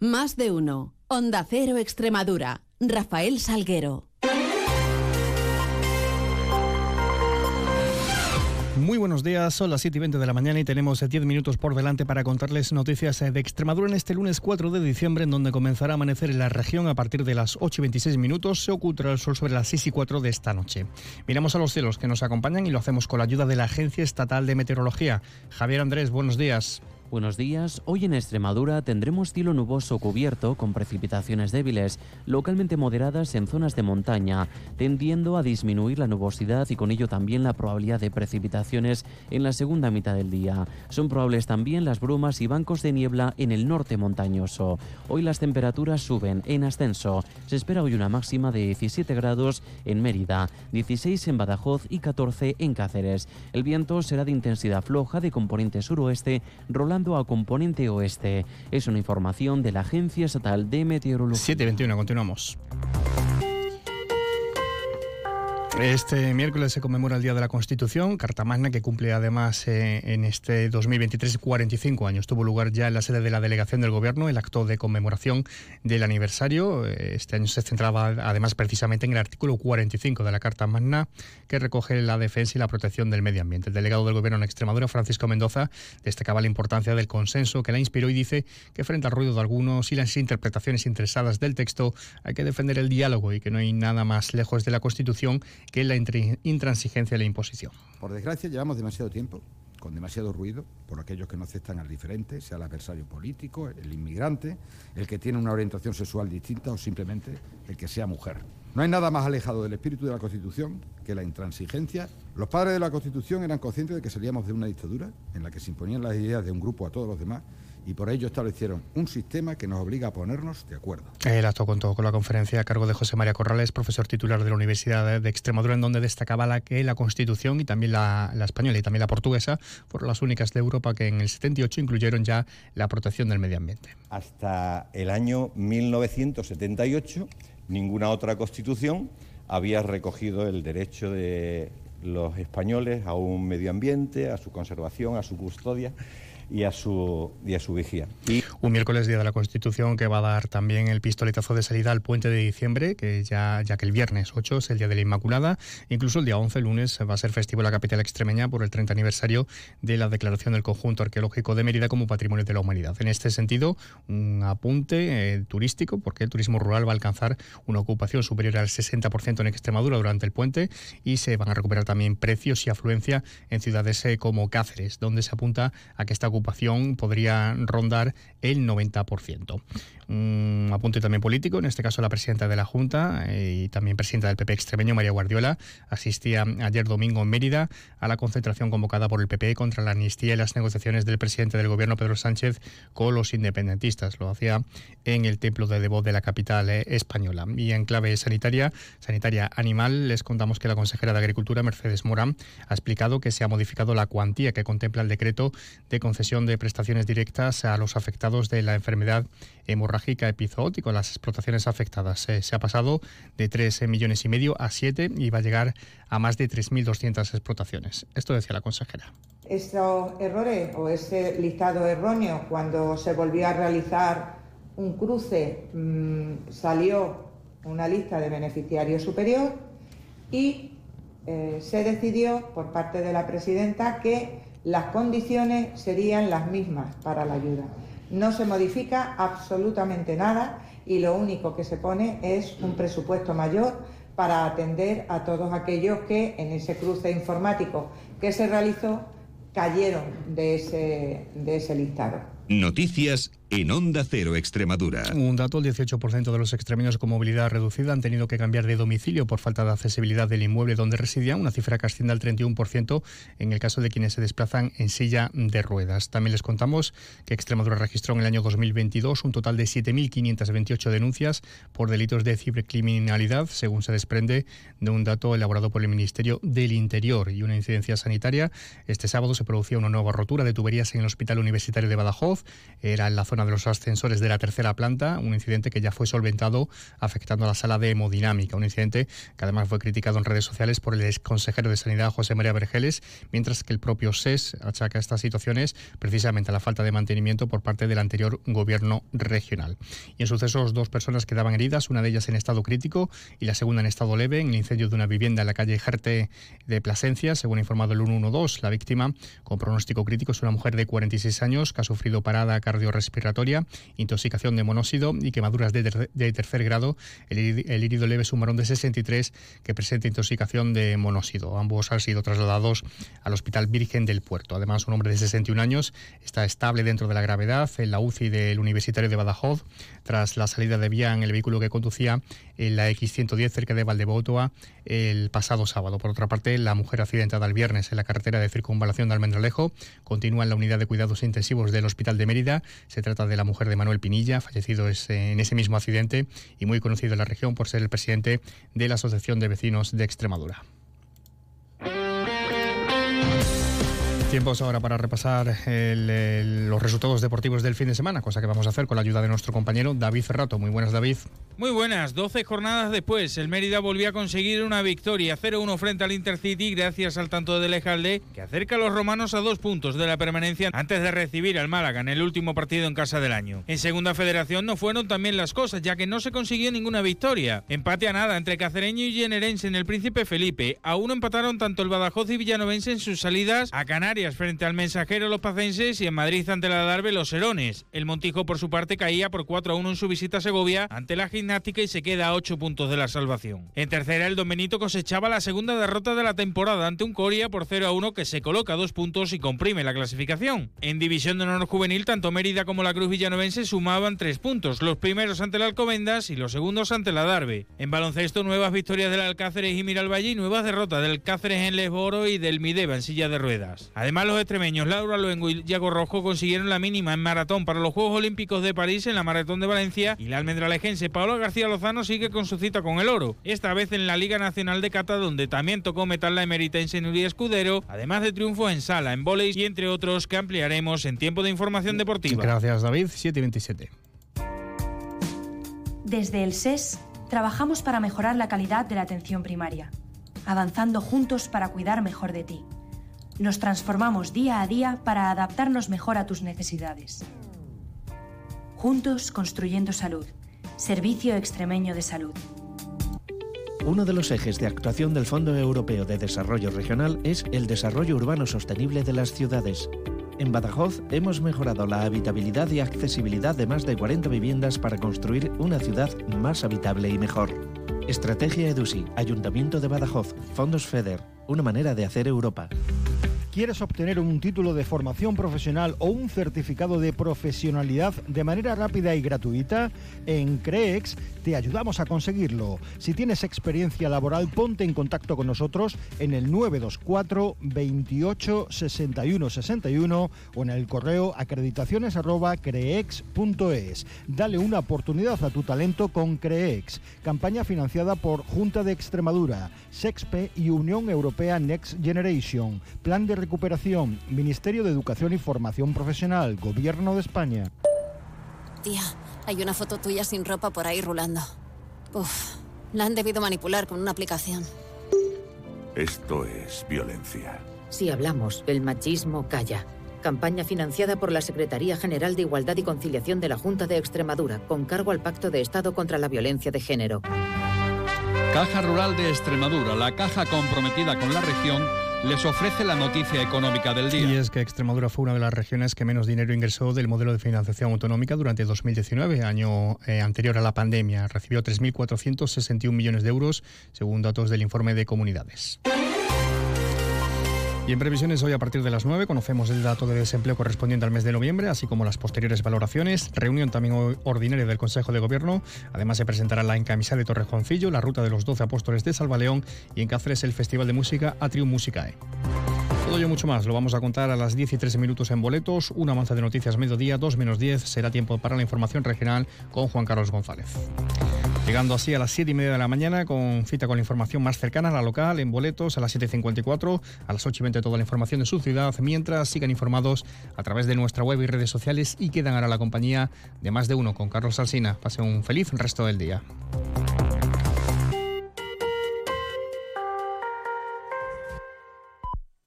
Más de uno. Onda Cero Extremadura. Rafael Salguero. Muy buenos días, son las 7 y 20 de la mañana y tenemos 10 minutos por delante para contarles noticias de Extremadura en este lunes 4 de diciembre, en donde comenzará a amanecer en la región a partir de las 8 y 26 minutos. Se ocultará el sol sobre las 6 y 4 de esta noche. Miramos a los cielos que nos acompañan y lo hacemos con la ayuda de la Agencia Estatal de Meteorología. Javier Andrés, buenos días. Buenos días. Hoy en Extremadura tendremos cielo nuboso cubierto con precipitaciones débiles, localmente moderadas en zonas de montaña, tendiendo a disminuir la nubosidad y con ello también la probabilidad de precipitaciones en la segunda mitad del día. Son probables también las brumas y bancos de niebla en el norte montañoso. Hoy las temperaturas suben en ascenso. Se espera hoy una máxima de 17 grados en Mérida, 16 en Badajoz y 14 en Cáceres. El viento será de intensidad floja de componente suroeste, rolando a componente oeste. Es una información de la Agencia Estatal de Meteorología. 721, continuamos. Este miércoles se conmemora el Día de la Constitución, Carta Magna, que cumple además eh, en este 2023 45 años. Tuvo lugar ya en la sede de la delegación del Gobierno el acto de conmemoración del aniversario. Este año se centraba además precisamente en el artículo 45 de la Carta Magna, que recoge la defensa y la protección del medio ambiente. El delegado del Gobierno en Extremadura, Francisco Mendoza, destacaba la importancia del consenso que la inspiró y dice que frente al ruido de algunos y las interpretaciones interesadas del texto hay que defender el diálogo y que no hay nada más lejos de la Constitución que la intransigencia y la imposición. Por desgracia, llevamos demasiado tiempo con demasiado ruido por aquellos que no aceptan al diferente, sea el adversario político, el inmigrante, el que tiene una orientación sexual distinta o simplemente el que sea mujer. No hay nada más alejado del espíritu de la Constitución que la intransigencia. Los padres de la Constitución eran conscientes de que salíamos de una dictadura en la que se imponían las ideas de un grupo a todos los demás y por ello establecieron un sistema que nos obliga a ponernos de acuerdo. El acto contó con la conferencia a cargo de José María Corrales, profesor titular de la Universidad de Extremadura, en donde destacaba la que la Constitución y también la, española y también la portuguesa fueron las únicas de Europa que en el 78 incluyeron ya la protección del medio ambiente. Hasta el año 1978, ninguna otra Constitución había recogido el derecho de los españoles a un medio ambiente, a su conservación, a su custodia y a su, y a su vigía. Y... Un miércoles, Día de la Constitución, que va a dar también el pistoletazo de salida al puente de diciembre, que ya, ya que el viernes 8 es el Día de la Inmaculada, incluso el día 11, lunes, va a ser festivo en la capital extremeña por el 30 aniversario de la declaración del conjunto arqueológico de Mérida como Patrimonio de la Humanidad. En este sentido, un apunte eh, turístico, porque el turismo rural va a alcanzar una ocupación superior al 60% en Extremadura durante el puente y se van a recuperar también precios y afluencia en ciudades eh, como Cáceres, donde se apunta a que esta ocupación podría rondar el 90%. Un apunte también político, en este caso la presidenta de la Junta eh, y también presidenta del PP extremeño, María Guardiola, asistía ayer domingo en Mérida a la concentración convocada por el PP contra la amnistía y las negociaciones del presidente del gobierno, Pedro Sánchez, con los independentistas. Lo hacía en el templo de Debo de la capital eh, española. Y en clave sanitaria, sanitaria animal, les contamos que la consejera de Agricultura, Mercedes Morán, ha explicado que se ha modificado la cuantía que contempla el decreto de concesión de prestaciones directas a los afectados de la enfermedad hemorrágica epizootico, las explotaciones afectadas. Eh, se ha pasado de 3 millones y medio a 7 y va a llegar a más de 3.200 explotaciones. Esto decía la consejera. Estos errores o ese listado erróneo cuando se volvió a realizar un cruce mm, salió una lista de beneficiarios superior y eh, se decidió por parte de la presidenta que las condiciones serían las mismas para la ayuda. No se modifica absolutamente nada y lo único que se pone es un presupuesto mayor para atender a todos aquellos que en ese cruce informático que se realizó cayeron de ese, de ese listado. Noticias en Onda Cero Extremadura. Un dato, el 18% de los extremeños con movilidad reducida han tenido que cambiar de domicilio por falta de accesibilidad del inmueble donde residían, una cifra que asciende al 31% en el caso de quienes se desplazan en silla de ruedas. También les contamos que Extremadura registró en el año 2022 un total de 7.528 denuncias por delitos de cibercriminalidad, según se desprende de un dato elaborado por el Ministerio del Interior y una incidencia sanitaria. Este sábado se producía una nueva rotura de tuberías en el Hospital Universitario de Badajoz Era en la zona de los ascensores de la tercera planta, un incidente que ya fue solventado afectando a la sala de hemodinámica. Un incidente que además fue criticado en redes sociales por el exconsejero de Sanidad José María Vergeles, mientras que el propio SES achaca estas situaciones precisamente a la falta de mantenimiento por parte del anterior gobierno regional. Y en sucesos, dos personas quedaban heridas, una de ellas en estado crítico y la segunda en estado leve, en el incendio de una vivienda en la calle Jerte de Plasencia, según ha informado el 112. La víctima, con pronóstico crítico, es una mujer de 46 años que ha sufrido parada cardiorrespiratoria, intoxicación de monóxido y quemaduras de, tercer grado. El, el herido leve es un varón de 63 que presenta intoxicación de monóxido. Ambos han sido trasladados al Hospital Virgen del Puerto. Además, un hombre de 61 años está estable dentro de la gravedad en la UCI del Universitario de Badajoz tras la salida de vía en el vehículo que conducía en la X110 cerca de Valdebotoa el pasado sábado. Por otra parte, la mujer accidentada el viernes en la carretera de circunvalación de Almendralejo continúa en la unidad de cuidados intensivos del Hospital de Mérida. Se trata de la mujer de Manuel Pinilla, fallecido en ese mismo accidente y muy conocido en la región por ser el presidente de la Asociación de Vecinos de Extremadura. Tiempos ahora para repasar los resultados deportivos del fin de semana, cosa que vamos a hacer con la ayuda de nuestro compañero David Ferrato. Muy buenas, David. Muy buenas, 12 jornadas después, el Mérida volvió a conseguir una victoria 0-1 frente al Intercity gracias al tanto de Lejalde, que acerca a los romanos a dos puntos de la permanencia antes de recibir al Málaga en el último partido en casa del año. En segunda federación no fueron también las cosas, ya que no se consiguió ninguna victoria. Empate a nada entre Cacereño y Generense en el Príncipe Felipe. A uno empataron tanto el Badajoz y Villanovense en sus salidas a Canarias frente al Mensajero los Pacenses y en Madrid ante la Darbe los Herones. El Montijo por su parte caía por 4-1 en su visita a Segovia ante la Gimnasia y se queda a 8 puntos de la salvación. En tercera, el Don Benito cosechaba la segunda derrota de la temporada ante un Coria por 0 a 1 que se coloca a dos puntos y comprime la clasificación. En división de honor juvenil, tanto Mérida como la Cruz Villanovense sumaban tres puntos, los primeros ante el Alcobendas y los segundos ante la Darbe. En baloncesto, nuevas victorias del Alcáceres y Miralvalle y nuevas derrotas del Cáceres en Lesboro y del Mideva en silla de ruedas. Los extremeños Laura Luengo y Yago Rojo consiguieron la mínima en maratón para los Juegos Olímpicos de París en la Maratón de Valencia y la almendralejense Paolo García Lozano sigue con su cita con el oro, esta vez en la Liga Nacional de Cata donde también tocó metal la emeritense Nuria Escudero, además de triunfo en sala, en voleis y entre otros que ampliaremos en tiempo de información deportiva. Gracias David, 7 y 27. Desde el SES trabajamos para mejorar la calidad de la atención primaria, avanzando juntos para cuidar mejor de ti. Nos transformamos día a día para adaptarnos mejor a tus necesidades. Juntos construyendo salud. Servicio Extremeño de Salud. Uno de los ejes de actuación del Fondo Europeo de Desarrollo Regional es el desarrollo urbano sostenible de las ciudades. En Badajoz hemos mejorado la habitabilidad y accesibilidad de más de 40 viviendas para construir una ciudad más habitable y mejor. Estrategia EDUSI, Ayuntamiento de Badajoz, Fondos FEDER, una manera de hacer Europa. ¿Quieres obtener un título de formación profesional o un certificado de profesionalidad de manera rápida y gratuita? En CREEX te ayudamos a conseguirlo. Si tienes experiencia laboral, ponte en contacto con nosotros en el 924 28 61 61 o en el correo acreditaciones@creex.es. Dale una oportunidad a tu talento con CREEX. Campaña financiada por Junta de Extremadura, SEXPE y Unión Europea Next Generation. Plan de recuperación, Ministerio de Educación y Formación Profesional, Gobierno de España. Tía, hay una foto tuya sin ropa por ahí rulando. Uf, la han debido manipular con una aplicación. Esto es violencia. Si hablamos, el machismo calla. Campaña financiada por la Secretaría General de Igualdad y Conciliación de la Junta de Extremadura, con cargo al Pacto de Estado contra la Violencia de Género. Caja Rural de Extremadura, la caja comprometida con la región les ofrece la noticia económica del día. Y es que Extremadura fue una de las regiones que menos dinero ingresó del modelo de financiación autonómica durante 2019, año eh, anterior a la pandemia. Recibió 3.461 millones de euros, según datos del informe de comunidades. Y en previsiones, hoy a partir de las 9 conocemos el dato de desempleo correspondiente al mes de noviembre, así como las posteriores valoraciones. Reunión también ordinaria del Consejo de Gobierno. Además, se presentará la encamisa de Torrejoncillo, la ruta de los 12 apóstoles de Salvaleón y en Cáceres el Festival de Música Atrium Musicae. Todo ello mucho más lo vamos a contar a las 10 y 13 minutos en boletos, una avance de noticias mediodía, 2 menos 10 será tiempo para la información regional con Juan Carlos González. Llegando así a las 7 y media de la mañana con cita con la información más cercana a la local, en boletos a las 7.54, a las 8 y 20 toda la información de su ciudad, mientras sigan informados a través de nuestra web y redes sociales y quedan ahora la compañía de más de uno con Carlos Alsina. Pase un feliz resto del día.